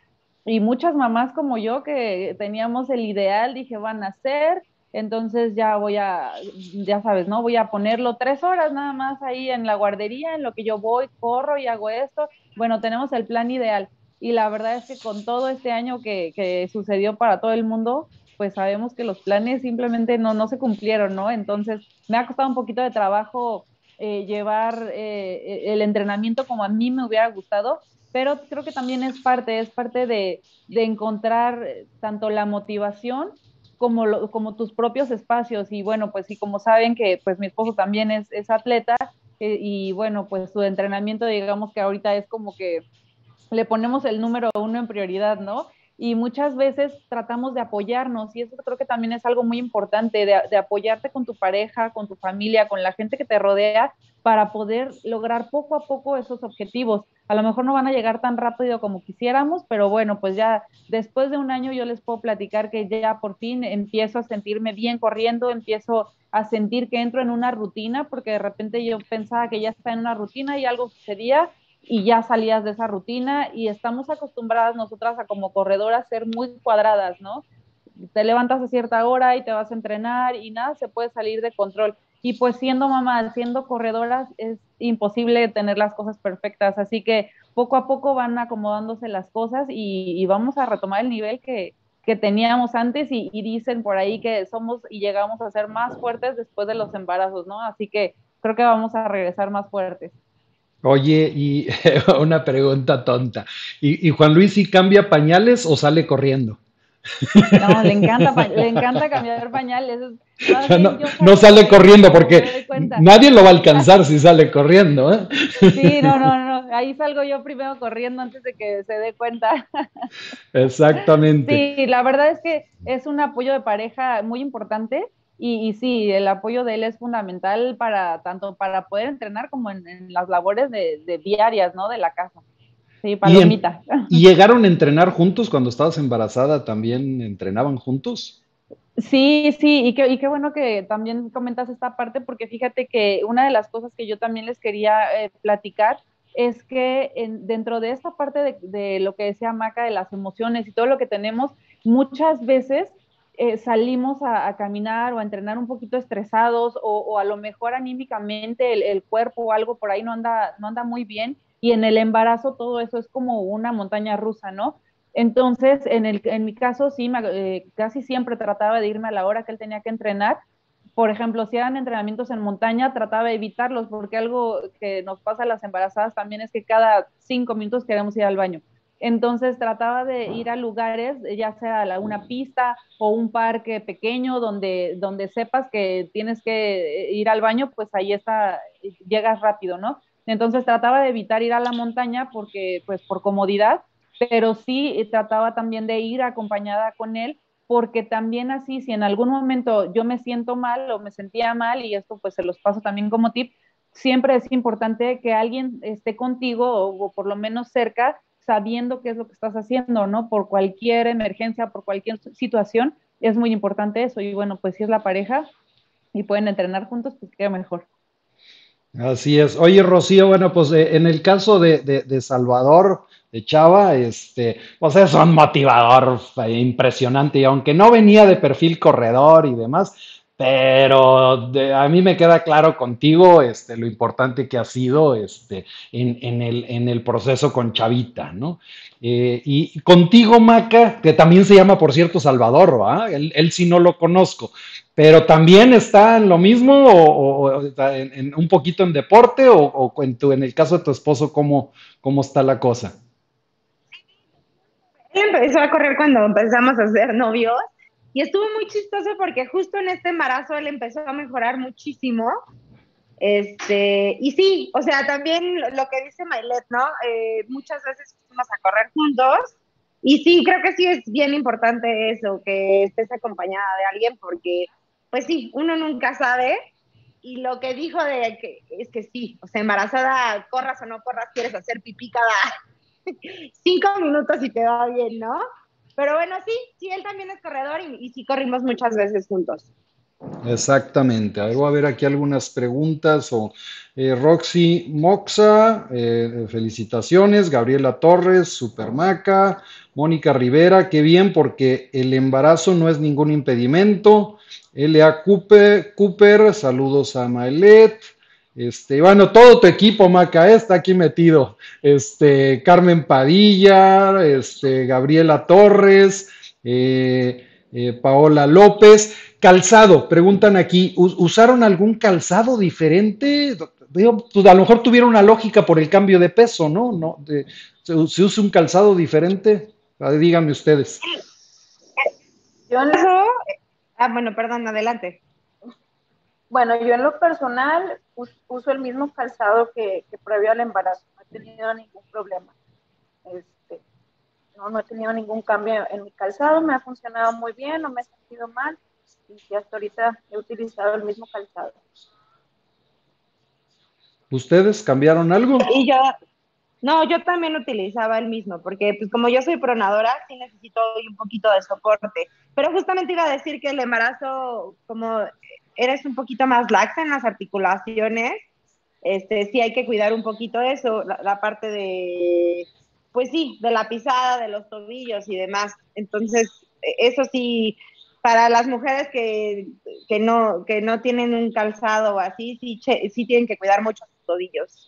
y muchas mamás como yo que teníamos el ideal, dije, van a ser, entonces ya voy a, ya sabes, ¿no? Voy a ponerlo tres horas nada más ahí en la guardería, en lo que yo voy, corro y hago esto. Bueno, tenemos el plan ideal. Y la verdad es que con todo este año que, que sucedió para todo el mundo, pues sabemos que los planes simplemente no, no se cumplieron, ¿no? Entonces me ha costado un poquito de trabajo eh, llevar eh, el entrenamiento como a mí me hubiera gustado, pero creo que también es parte, es parte de, de encontrar tanto la motivación como, como tus propios espacios. Y bueno, pues sí, como saben que pues mi esposo también es, es atleta eh, y bueno, pues su entrenamiento digamos que ahorita es como que le ponemos el número uno en prioridad, ¿no? Y muchas veces tratamos de apoyarnos y eso creo que también es algo muy importante, de, apoyarte con tu pareja, con tu familia, con la gente que te rodea para poder lograr poco a poco esos objetivos. A lo mejor no van a llegar tan rápido como quisiéramos, pero bueno, pues ya después de un año yo les puedo platicar que ya por fin empiezo a sentirme bien corriendo, empiezo a sentir que entro en una rutina, porque de repente yo pensaba que ya estaba en una rutina y algo sucedía y ya salías de esa rutina y estamos acostumbradas nosotras a como corredoras ser muy cuadradas, ¿no? Te levantas a cierta hora y te vas a entrenar y nada, se puede salir de control. Y pues siendo mamá, siendo corredoras, es imposible tener las cosas perfectas. Así que poco a poco van acomodándose las cosas y, vamos a retomar el nivel que, que teníamos antes y, y, dicen por ahí que somos y llegamos a ser más fuertes después de los embarazos, ¿no? Así que creo que vamos a regresar más fuertes. Oye, y una pregunta tonta. ¿Y, Juan Luis si cambia pañales o sale corriendo? No, le encanta, le encanta cambiar pañales. No, sale corriendo porque nadie lo va a alcanzar si sale corriendo. ¿eh? Sí, no, no, no. Ahí salgo yo primero corriendo antes de que se dé cuenta. Exactamente. Sí, la verdad es que es un apoyo de pareja muy importante y, sí, el apoyo de él es fundamental para tanto para poder entrenar como en, las labores de, diarias, ¿no? De la casa. Sí, palomita. ¿Y, ¿Y llegaron a entrenar juntos cuando estabas embarazada? ¿También entrenaban juntos? Sí, sí, y qué, y qué bueno que también comentas esta parte, porque fíjate que una de las cosas que yo también les quería eh, platicar es que dentro de esta parte de, de, lo que decía Maca, de las emociones y todo lo que tenemos, muchas veces eh, salimos a, caminar o a entrenar un poquito estresados o, a lo mejor anímicamente el, cuerpo o algo por ahí no anda, no anda muy bien y en el embarazo todo eso es como una montaña rusa, ¿no? Entonces, en, el, en mi caso, sí, eh, casi siempre trataba de irme a la hora que él tenía que entrenar. Por ejemplo, si eran entrenamientos en montaña, trataba de evitarlos porque algo que nos pasa a las embarazadas también es que cada cinco minutos queremos ir al baño. Entonces trataba de ir a lugares, ya sea a una pista o un parque pequeño donde, donde sepas que tienes que ir al baño, pues ahí está, llegas rápido, ¿no? Entonces trataba de evitar ir a la montaña porque, pues por comodidad, pero sí trataba también de ir acompañada con él porque también así, si en algún momento yo me siento mal o me sentía mal, y esto pues se los paso también como tip, siempre es importante que alguien esté contigo o, por lo menos cerca, sabiendo qué es lo que estás haciendo, ¿no? Por cualquier emergencia, por cualquier situación, es muy importante eso. Y bueno, pues si es la pareja y pueden entrenar juntos, pues queda mejor. Así es. Oye, Rocío, bueno, pues eh, en el caso de, de Salvador, de Chava, este, pues es un motivador impresionante y aunque no venía de perfil corredor y demás, pero a mí me queda claro contigo este, lo importante que ha sido este, en, el, proceso con Chavita, ¿no? Eh, y contigo, Maca, que también se llama, por cierto, Salvador, ¿ah? Él, sí no lo conozco, pero también está en lo mismo o, en, un poquito en deporte o, en, en el caso de tu esposo, ¿cómo, cómo está la cosa? Él empezó a correr cuando empezamos a ser novios y estuvo muy chistoso porque justo en este embarazo él empezó a mejorar muchísimo. Este, y sí, o sea, también lo que dice Mailet, ¿no? Eh, muchas veces fuimos a correr juntos y sí, creo que sí es bien importante eso, que estés acompañada de alguien porque, pues sí, uno nunca sabe y lo que dijo de que es que sí, o sea, embarazada, corras o no corras, quieres hacer pipí cada cinco minutos y te va bien, ¿no? Pero bueno, sí, sí, él también es corredor y, sí corrimos muchas veces juntos. Exactamente. A ver, voy a ver aquí algunas preguntas. O, eh, Roxy Moxa, eh, felicitaciones. Gabriela Torres, Supermaca. Mónica Rivera, qué bien, porque el embarazo no es ningún impedimento. L.A. Cooper, Cooper saludos a Maelet. Este, bueno, todo tu equipo, Maca, eh, está aquí metido. Este, Carmen Padilla, este, Gabriela Torres, eh, eh, Paola López. Calzado, preguntan aquí, ¿usaron algún calzado diferente? Pues, a lo mejor tuvieron una lógica por el cambio de peso, ¿no? ¿No? ¿se, usa un calzado diferente? díganme ustedes. Yo Ah, bueno, perdón, adelante. Bueno, yo en lo personal uso el mismo calzado que, previo al embarazo, no he tenido ningún problema. Este, no, he tenido ningún cambio en mi calzado, me ha funcionado muy bien, no me he sentido mal y hasta ahorita he utilizado el mismo calzado. ¿Ustedes cambiaron algo? Y yo, no, yo también utilizaba el mismo, porque pues como yo soy pronadora, sí necesito un poquito de soporte. Pero justamente iba a decir que el embarazo, como eres un poquito más laxa en las articulaciones, este, sí hay que cuidar un poquito eso, la, parte de, pues sí, de la pisada, de los tobillos y demás. Entonces, eso sí, para las mujeres que, no, que no tienen un calzado o así, sí, sí tienen que cuidar mucho sus tobillos.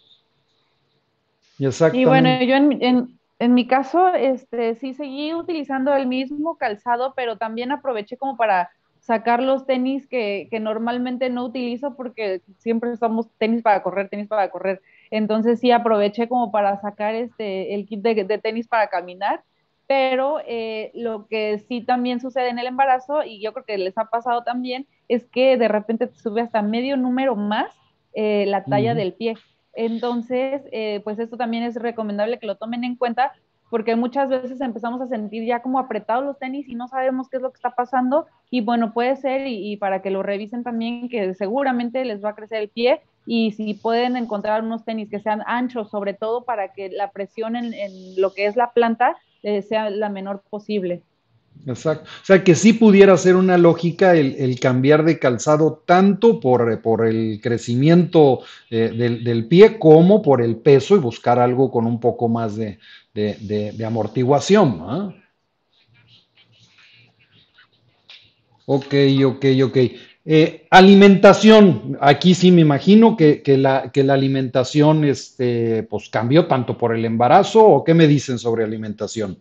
Y bueno, yo en, en, en, mi caso, este, sí seguí utilizando el mismo calzado, pero también aproveché como para sacar los tenis que, normalmente no utilizo porque siempre somos tenis para correr, tenis para correr. Entonces sí aproveché como para sacar este, el kit de, tenis para caminar, pero eh, lo que sí también sucede en el embarazo, y yo creo que les ha pasado también, es que de repente te sube hasta medio número más eh, la talla del pie. Entonces, eh, pues esto también es recomendable que lo tomen en cuenta porque muchas veces empezamos a sentir ya como apretados los tenis y no sabemos qué es lo que está pasando y bueno, puede ser y, para que lo revisen también que seguramente les va a crecer el pie y si pueden encontrar unos tenis que sean anchos, sobre todo para que la presión en, lo que es la planta eh, sea la menor posible. Exacto. O sea, que sí pudiera ser una lógica el, cambiar de calzado tanto por, por el crecimiento eh, del, pie como por el peso y buscar algo con un poco más de, de, amortiguación. ¿ah? Ok, ok, ok. Eh, alimentación, aquí sí me imagino que, la, que la alimentación este, pues cambió tanto por el embarazo o qué me dicen sobre alimentación.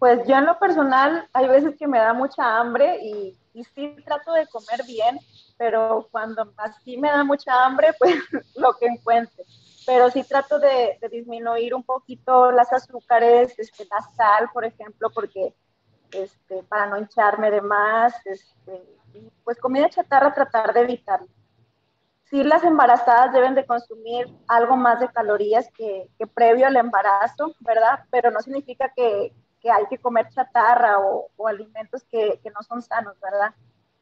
Pues yo en lo personal hay veces que me da mucha hambre y, y sí trato de comer bien, pero cuando así me da mucha hambre, pues lo que encuentre pero sí trato de, disminuir un poquito las azúcares, este, la sal, por ejemplo, porque este, para no hincharme de más, este, pues comida chatarra tratar de evitar. Sí, las embarazadas deben de consumir algo más de calorías que, previo al embarazo, ¿verdad? Pero no significa que, que hay que comer chatarra o, alimentos que, que, no son sanos, ¿verdad?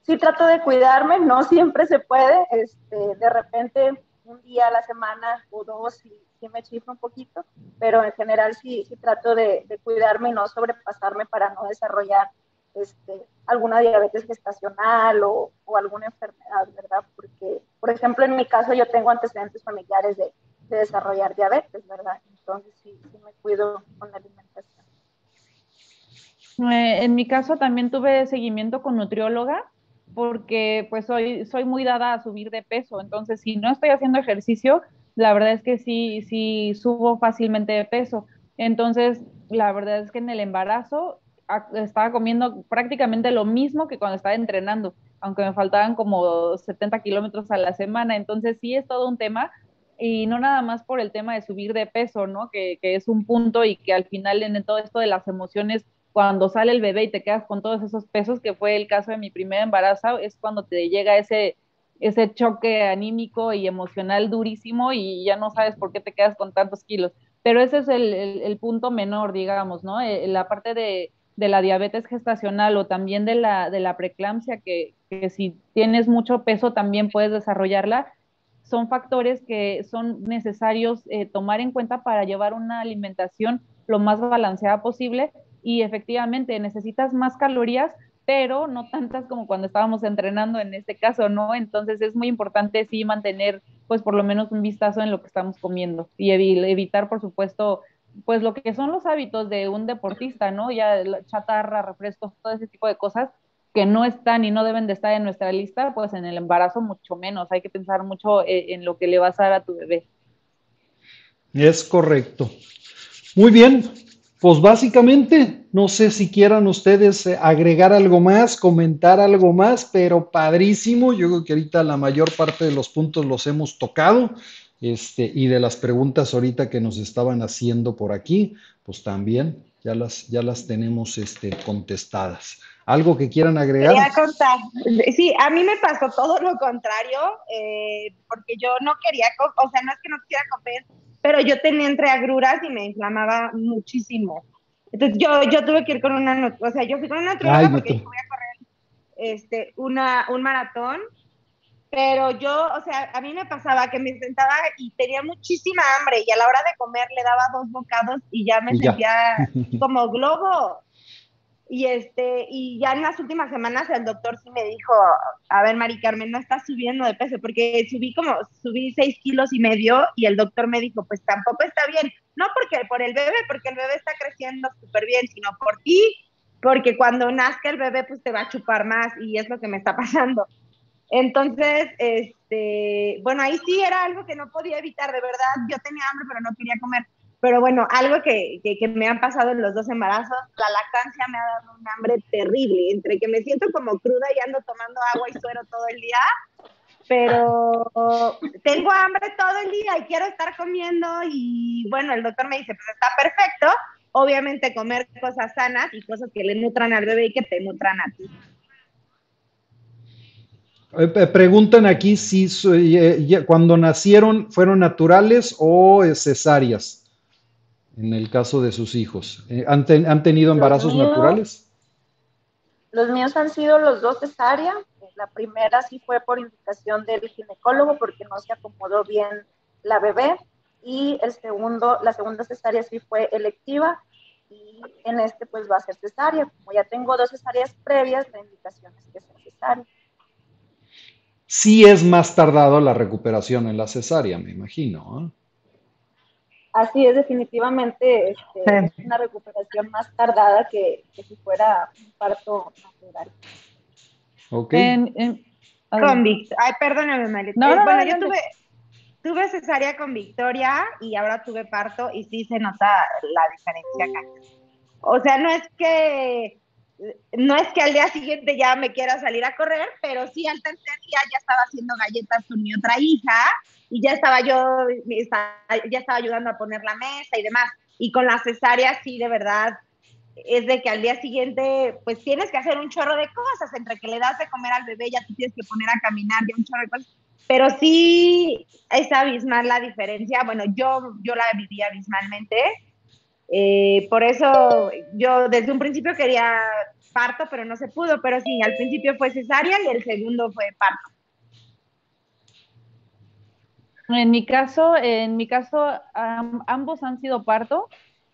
Sí trato de cuidarme, no siempre se puede, este, de repente un día a la semana o dos y sí me chifro un poquito, pero en general sí, sí trato de, cuidarme y no sobrepasarme para no desarrollar este, alguna diabetes gestacional o, alguna enfermedad, ¿verdad? Porque, por ejemplo, en mi caso yo tengo antecedentes familiares de, de desarrollar diabetes, ¿verdad? Entonces sí, sí me cuido con la alimentación. Eh, en mi caso también tuve seguimiento con nutrióloga porque pues soy, soy muy dada a subir de peso, entonces si no estoy haciendo ejercicio, la verdad es que sí, sí subo fácilmente de peso. Entonces, la verdad es que en el embarazo estaba comiendo prácticamente lo mismo que cuando estaba entrenando, aunque me faltaban como 70 kilómetros a la semana. Entonces, sí es todo un tema y no nada más por el tema de subir de peso, ¿no? Que, que es un punto y que al final en todo esto de las emociones cuando sale el bebé y te quedas con todos esos pesos, que fue el caso de mi primer embarazo, es cuando te llega ese, ese choque anímico y emocional durísimo y ya no sabes por qué te quedas con tantos kilos. Pero ese es el, el, punto menor, digamos, ¿no? Eh, la parte de, de, la diabetes gestacional o también de la, de la preeclampsia, que, que si tienes mucho peso también puedes desarrollarla, son factores que son necesarios eh, tomar en cuenta para llevar una alimentación lo más balanceada posible y efectivamente necesitas más calorías, pero no tantas como cuando estábamos entrenando en este caso, ¿no? Entonces es muy importante sí mantener pues por lo menos un vistazo en lo que estamos comiendo y evitar por supuesto pues lo que son los hábitos de un deportista, ¿no? Ya chatarra, refrescos, todo ese tipo de cosas que no están y no deben de estar en nuestra lista, pues en el embarazo mucho menos. Hay que pensar mucho eh, en lo que le vas a dar a tu bebé. Es correcto. Muy bien, pues básicamente, no sé si quieran ustedes eh, agregar algo más, comentar algo más, pero padrísimo. Yo creo que ahorita la mayor parte de los puntos los hemos tocado. Este, y de las preguntas ahorita que nos estaban haciendo por aquí, pues también ya las, ya las tenemos este, contestadas. ¿Algo que quieran agregar? Quería contar. Sí, a mí me pasó todo lo contrario, eh, porque yo no quería, o sea, no es que no quisiera comer, pero yo tenía agruras y me inflamaba muchísimo. Entonces yo, yo tuve que ir con una, o sea, yo fui con una nutrióloga porque voy a correr este, una, un maratón, pero yo, o sea, a mí me pasaba que me sentaba y tenía muchísima hambre y a la hora de comer le daba dos bocados y ya me sentía como globo. Y, este, y ya en las últimas semanas el doctor sí me dijo, a ver, Mari Carmen, no estás subiendo de peso, porque subí como, subí seis kilos y medio y el doctor me dijo, pues tampoco está bien. No porque por el bebé, porque el bebé está creciendo súper bien, sino por ti, porque cuando nazca el bebé, pues te va a chupar más y es lo que me está pasando. Entonces, este, bueno, ahí sí era algo que no podía evitar, de verdad. Yo tenía hambre, pero no quería comer. Pero bueno, algo que, que, me han pasado en los dos embarazos, la lactancia me ha dado un hambre terrible, entre que me siento como cruda y ando tomando agua y suero todo el día, pero tengo hambre todo el día y quiero estar comiendo y bueno, el doctor me dice, pues está perfecto, obviamente comer cosas sanas y cosas que le nutran al bebé y que te nutran a ti. Eh, eh, preguntan aquí si eh, cuando nacieron fueron naturales o cesáreas en el caso de sus hijos? Eh, ¿Han, tenido embarazos naturales? Los míos han sido los dos cesárea. La primera sí fue por indicación del ginecólogo porque no se acomodó bien la bebé. Y el segundo, la segunda cesárea sí fue electiva y en este pues va a ser cesárea. Como ya tengo dos cesáreas previas, la indicación es que sea cesárea. Sí es más tardado la recuperación en la cesárea, me imagino. ¿eh? Así es, definitivamente este, una recuperación más tardada que, si fuera un parto natural. Ok. con Ay, perdóname, María. No, eh, bueno, yo tuve, tuve cesárea con Victoria y ahora tuve parto y sí se nota la diferencia acá. O sea, no es que no es que al día siguiente ya me quiera salir a correr, pero sí al tercer día ya estaba haciendo galletas con mi otra hija y ya estaba yo, ya estaba ayudando a poner la mesa y demás. Y con la cesárea sí, de verdad, es de que al día siguiente, pues tienes que hacer un chorro de cosas, entre que le das de comer al bebé, ya te tienes que poner a caminar, ya un chorro de cosas. Pero sí es abismal la diferencia. Bueno, yo, yo la viví abismalmente Eh, por eso yo desde un principio quería parto, pero no se pudo, pero sí, al principio fue cesárea y el segundo fue parto. En mi caso, en mi caso, ambos han sido parto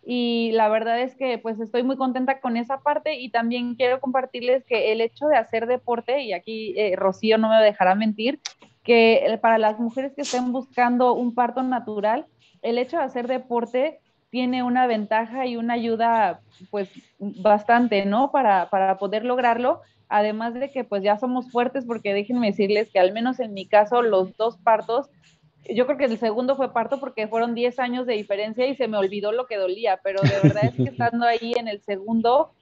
y la verdad es que pues estoy muy contenta con esa parte y también quiero compartirles que el hecho de hacer deporte, y aquí eh, Rocío no me dejará mentir, que para las mujeres que estén buscando un parto natural, el hecho de hacer deporte tiene una ventaja y una ayuda pues bastante, ¿no? Para, para poder lograrlo, además de que pues ya somos fuertes porque déjenme decirles que al menos en mi caso los dos partos yo creo que el segundo fue parto porque fueron 10 años de diferencia y se me olvidó lo que dolía, pero de verdad es que estando ahí en el segundo,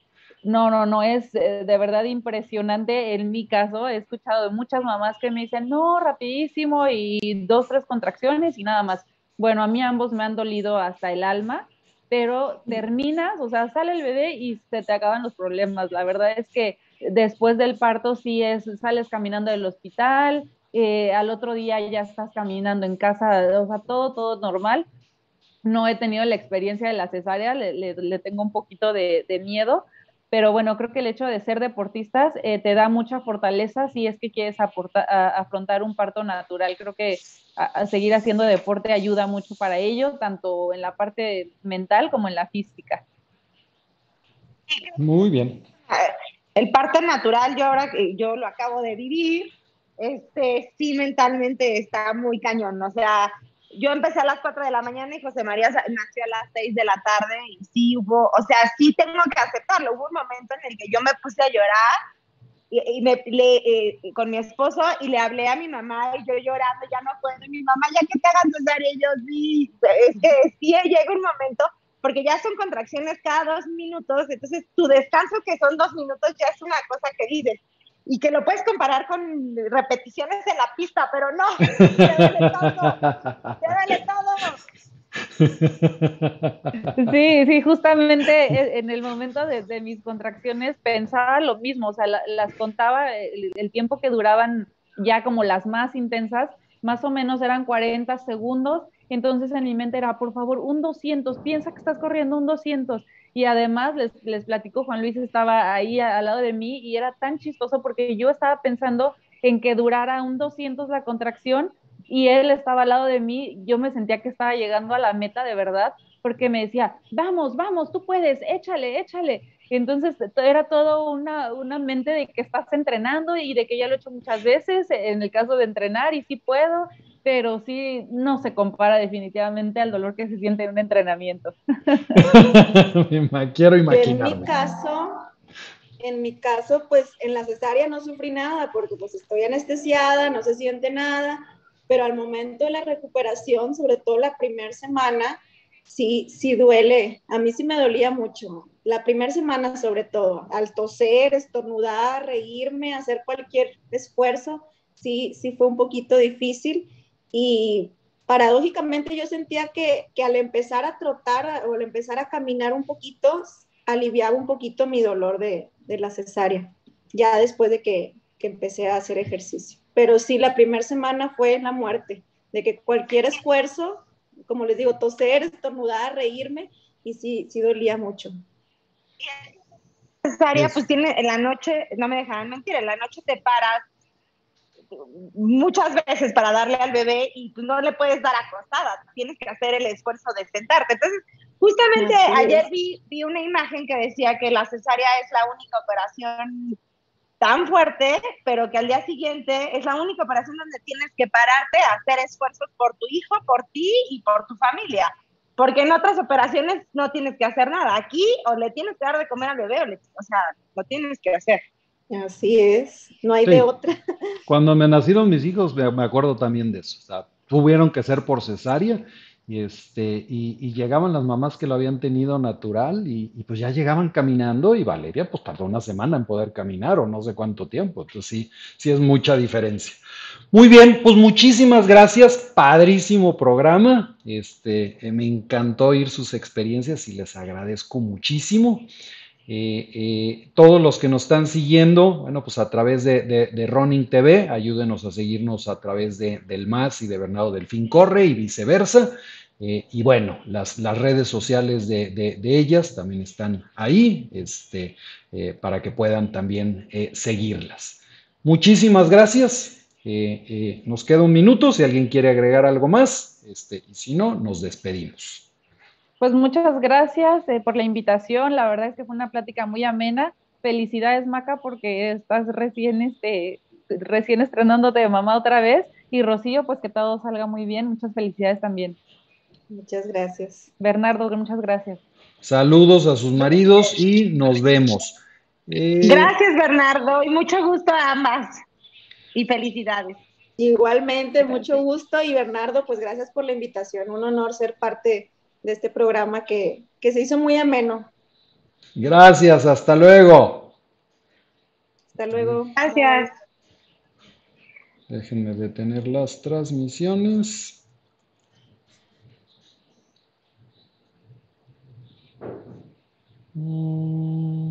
no, no, no, es eh, de verdad impresionante en mi caso. He escuchado de muchas mamás que me dicen, no, rapidísimo y dos, tres contracciones y nada más. Bueno, a mí ambos me han dolido hasta el alma, pero terminas, o sea, sale el bebé y se te acaban los problemas. La verdad es que después del parto sí es, sales caminando del hospital, eh, al otro día ya estás caminando en casa, o sea, todo, todo normal. No he tenido la experiencia de la cesárea, le, tengo un poquito de, miedo, pero bueno, creo que el hecho de ser deportistas eh, te da mucha fortaleza si es que quieres afrontar un parto natural. Creo que seguir haciendo deporte ayuda mucho para ello, tanto en la parte mental como en la física. Muy bien. El parto natural, yo ahora yo lo acabo de vivir, este, sí mentalmente está muy cañón. O sea, yo empecé a las 4 de la mañana y José María nació a las 6 de la tarde y sí hubo, o sea, sí tengo que aceptarlo. Hubo un momento en el que yo me puse a llorar y, me, le, eh, con mi esposo y le hablé a mi mamá y yo llorando, ya no puedo. Y mi mamá, ya que te hagan cesárea, y yo sí, es que sí llega un momento porque ya son contracciones cada dos minutos, entonces tu descanso que son dos minutos ya es una cosa que dices, y que lo puedes comparar con repeticiones en la pista, pero no, te todo, Sí, sí, justamente e, en el momento de, mis contracciones pensaba lo mismo, o sea, las contaba el, tiempo que duraban ya como las más intensas, más o menos eran 40 segundos, entonces en mi mente era, por favor, un 200, piensa que estás corriendo un 200, y además les, les platico, Juan Luis estaba ahí al lado de mí y era tan chistoso porque yo estaba pensando en que durara un 200 la contracción y él estaba al lado de mí, yo me sentía que estaba llegando a la meta de verdad porque me decía, vamos, vamos, tú puedes, échale, échale. Entonces era todo una, una mente de que estás entrenando y de que ya lo he hecho muchas veces en el caso de entrenar y sí puedo pero sí no se compara definitivamente al dolor que se siente en un entrenamiento. Quiero imaginar. En mi caso, en mi caso, pues en la cesárea no sufrí nada porque pues estoy anestesiada, no se siente nada, pero al momento de la recuperación, sobre todo la primera semana, sí, sí duele. A mí sí me dolía mucho. La primera semana sobre todo, al toser, estornudar, reírme, hacer cualquier esfuerzo, sí, sí fue un poquito difícil y paradójicamente yo sentía que, al empezar a trotar o al empezar a caminar un poquito, aliviaba un poquito mi dolor de, la cesárea, ya después de que, empecé a hacer ejercicio. Pero sí, la primera semana fue la muerte, de que cualquier esfuerzo, como les digo, toser, estornudar, reírme, y sí, sí dolía mucho. Cesárea, pues tiene, en la noche, no me dejaban mentir, en la noche te paras, muchas veces para darle al bebé y tú no le puedes dar acostada, tienes que hacer el esfuerzo de sentarte. Entonces, justamente ayer vi, vi una imagen que decía que la cesárea es la única operación tan fuerte, pero que al día siguiente es la única operación donde tienes que pararte a hacer esfuerzos por tu hijo, por ti y por tu familia. Porque en otras operaciones no tienes que hacer nada. Aquí o le tienes que dar de comer al bebé o, o sea, lo tienes que hacer. Así es, no hay de otra. Cuando me nacieron mis hijos, me acuerdo también de eso. O sea, tuvieron que ser por cesárea y, este, y, llegaban las mamás que lo habían tenido natural y, pues ya llegaban caminando y Valeria pues tardó una semana en poder caminar o no sé cuánto tiempo. Entonces sí, sí es mucha diferencia. Muy bien, pues muchísimas gracias, padrísimo programa. Este, me encantó oír sus experiencias y les agradezco muchísimo. Eh, eh, todos los que nos están siguiendo, bueno, pues a través de, de, Running TV, ayúdenos a seguirnos a través de, del MAS y de Bernardo Delfín Corre y viceversa. Eh, y bueno, las, redes sociales de, ellas también están ahí este, para que puedan también seguirlas. Muchísimas gracias. nos queda un minuto si alguien quiere agregar algo más este, y si no, nos despedimos. Pues muchas gracias por la invitación. La verdad es que fue una plática muy amena. Felicidades, Maca, porque estás recién, este, recién estrenándote de mamá otra vez. Y Rocío, pues que todo salga muy bien. Muchas felicidades también. Muchas gracias. Bernardo, muchas gracias. Saludos a sus maridos y nos vemos. Eh, gracias, Bernardo, y mucho gusto a ambas. Y felicidades. Igualmente, mucho gusto. Y Bernardo, pues gracias por la invitación. Un honor ser parte de este programa que, que se hizo muy ameno. Gracias, hasta luego. Hasta luego. Gracias. Déjenme detener las transmisiones. Mm.